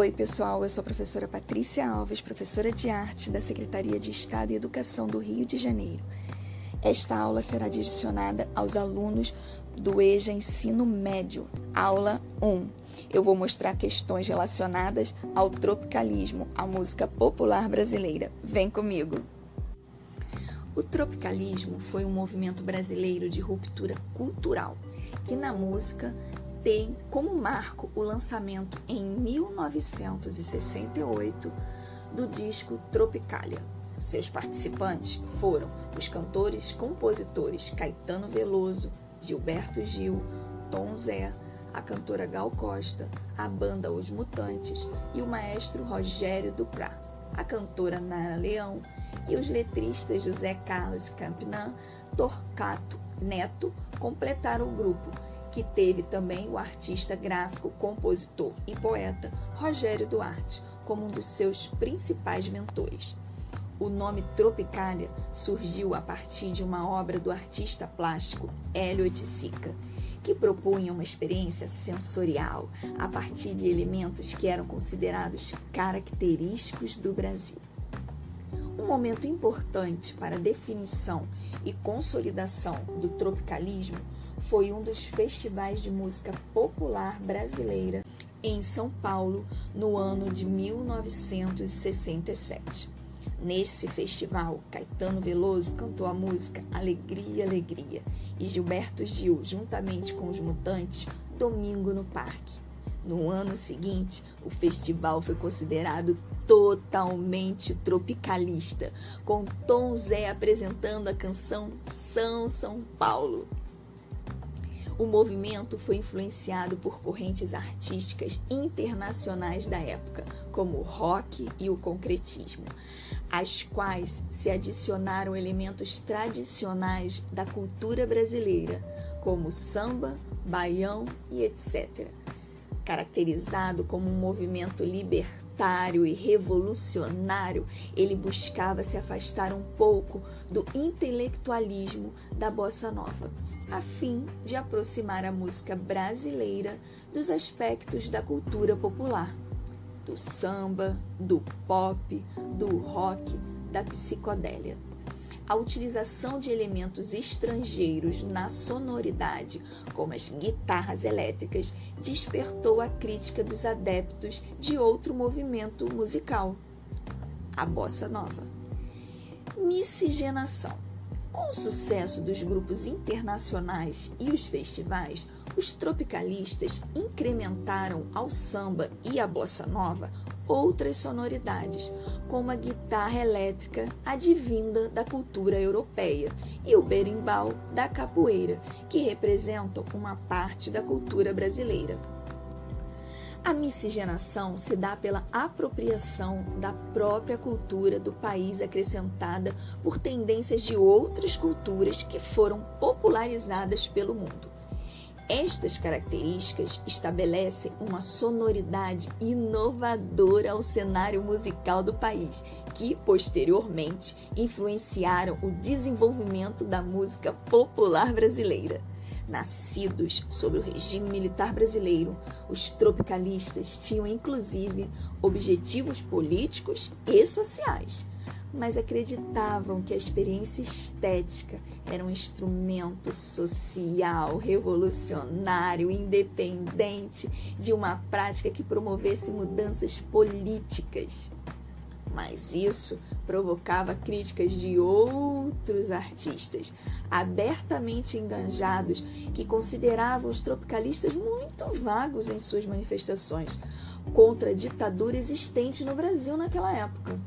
Oi, pessoal, eu sou a professora Patrícia Alves, professora de arte da Secretaria de Estado e Educação do Rio de Janeiro. Esta aula será direcionada aos alunos do EJA Ensino Médio, aula 1. Eu vou mostrar questões relacionadas ao tropicalismo, a música popular brasileira. Vem comigo! O tropicalismo foi um movimento brasileiro de ruptura cultural que na música tem como marco o lançamento em 1968 do disco Tropicalia. Seus participantes foram os cantores compositores Caetano Veloso, Gilberto Gil, Tom Zé, a cantora Gal Costa, a banda Os Mutantes e o maestro Rogério Duprá, a cantora Nara Leão e os letristas José Carlos Campinan, Torcato Neto completaram o grupo que teve também o artista gráfico, compositor e poeta Rogério Duarte como um dos seus principais mentores. O nome Tropicalia surgiu a partir de uma obra do artista plástico Hélio Oiticica, que propunha uma experiência sensorial a partir de elementos que eram considerados característicos do Brasil. Um momento importante para a definição e consolidação do tropicalismo foi um dos festivais de música popular brasileira em São Paulo no ano de 1967. Nesse festival, Caetano Veloso cantou a música Alegria, Alegria e Gilberto Gil, juntamente com os Mutantes, Domingo no Parque. No ano seguinte, o festival foi considerado totalmente tropicalista, com Tom Zé apresentando a canção São São Paulo. O movimento foi influenciado por correntes artísticas internacionais da época, como o rock e o concretismo, às quais se adicionaram elementos tradicionais da cultura brasileira, como samba, baião e etc. Caracterizado como um movimento libertário e revolucionário, ele buscava se afastar um pouco do intelectualismo da bossa nova a fim de aproximar a música brasileira dos aspectos da cultura popular, do samba, do pop, do rock, da psicodélia. A utilização de elementos estrangeiros na sonoridade, como as guitarras elétricas, despertou a crítica dos adeptos de outro movimento musical, a bossa nova. Miscigenação com o sucesso dos grupos internacionais e os festivais, os tropicalistas incrementaram ao samba e à bossa nova outras sonoridades, como a guitarra elétrica advinda da cultura europeia e o berimbau da capoeira, que representam uma parte da cultura brasileira. A miscigenação se dá pela apropriação da própria cultura do país acrescentada por tendências de outras culturas que foram popularizadas pelo mundo. Estas características estabelecem uma sonoridade inovadora ao cenário musical do país, que posteriormente influenciaram o desenvolvimento da música popular brasileira. Nascidos sob o regime militar brasileiro, os tropicalistas tinham inclusive objetivos políticos e sociais, mas acreditavam que a experiência estética era um instrumento social, revolucionário, independente de uma prática que promovesse mudanças políticas mas isso provocava críticas de outros artistas abertamente enganjados que consideravam os tropicalistas muito vagos em suas manifestações contra a ditadura existente no Brasil naquela época.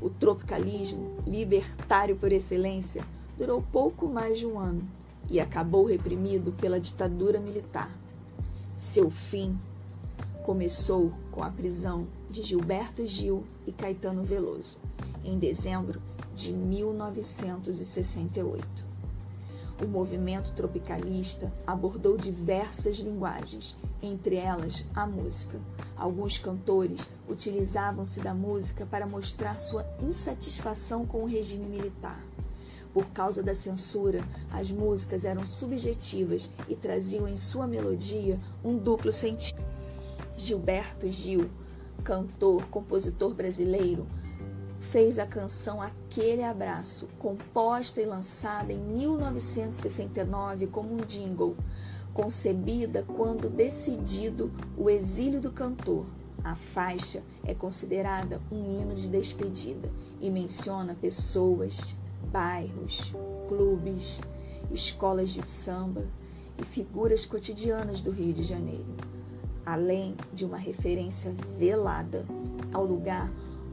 O tropicalismo, libertário por excelência, durou pouco mais de um ano e acabou reprimido pela ditadura militar. Seu fim começou com a prisão de Gilberto Gil e Caetano Veloso, em dezembro de 1968. O movimento tropicalista abordou diversas linguagens, entre elas a música. Alguns cantores utilizavam-se da música para mostrar sua insatisfação com o regime militar. Por causa da censura, as músicas eram subjetivas e traziam em sua melodia um duplo sentido. Gilberto Gil cantor, compositor brasileiro, fez a canção Aquele Abraço, composta e lançada em 1969 como um jingle, concebida quando decidido o exílio do cantor. A faixa é considerada um hino de despedida e menciona pessoas, bairros, clubes, escolas de samba e figuras cotidianas do Rio de Janeiro, além de uma referência velada ao lugar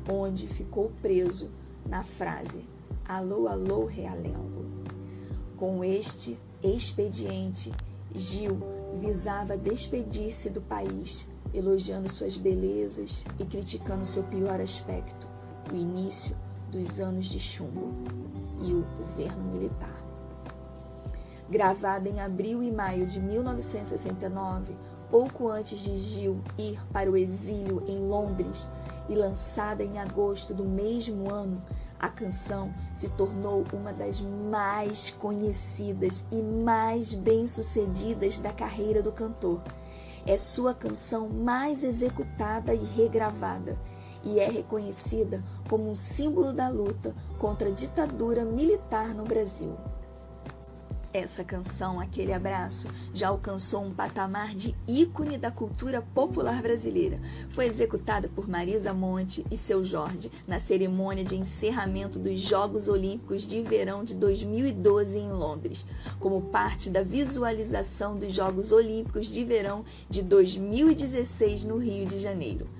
onde ficou preso na frase Alô, alô, Realengo. Com este expediente, Gil visava despedir-se do país, elogiando suas belezas e criticando seu pior aspecto, o início dos anos de chumbo e o governo militar. Gravada em abril e maio de 1969, pouco antes de Gil ir para o exílio em Londres, e lançada em agosto do mesmo ano, a canção se tornou uma das mais conhecidas e mais bem-sucedidas da carreira do cantor. É sua canção mais executada e regravada e é reconhecida como um símbolo da luta contra a ditadura militar no Brasil. Essa canção, Aquele Abraço, já alcançou um patamar de ícone da cultura popular brasileira. Foi executada por Marisa Monte e seu Jorge na cerimônia de encerramento dos Jogos Olímpicos de Verão de 2012 em Londres, como parte da visualização dos Jogos Olímpicos de Verão de 2016 no Rio de Janeiro.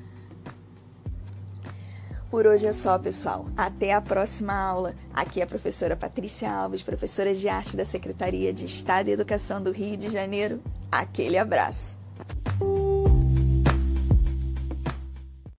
Por hoje é só, pessoal. Até a próxima aula. Aqui é a professora Patrícia Alves, professora de arte da Secretaria de Estado e Educação do Rio de Janeiro. Aquele abraço.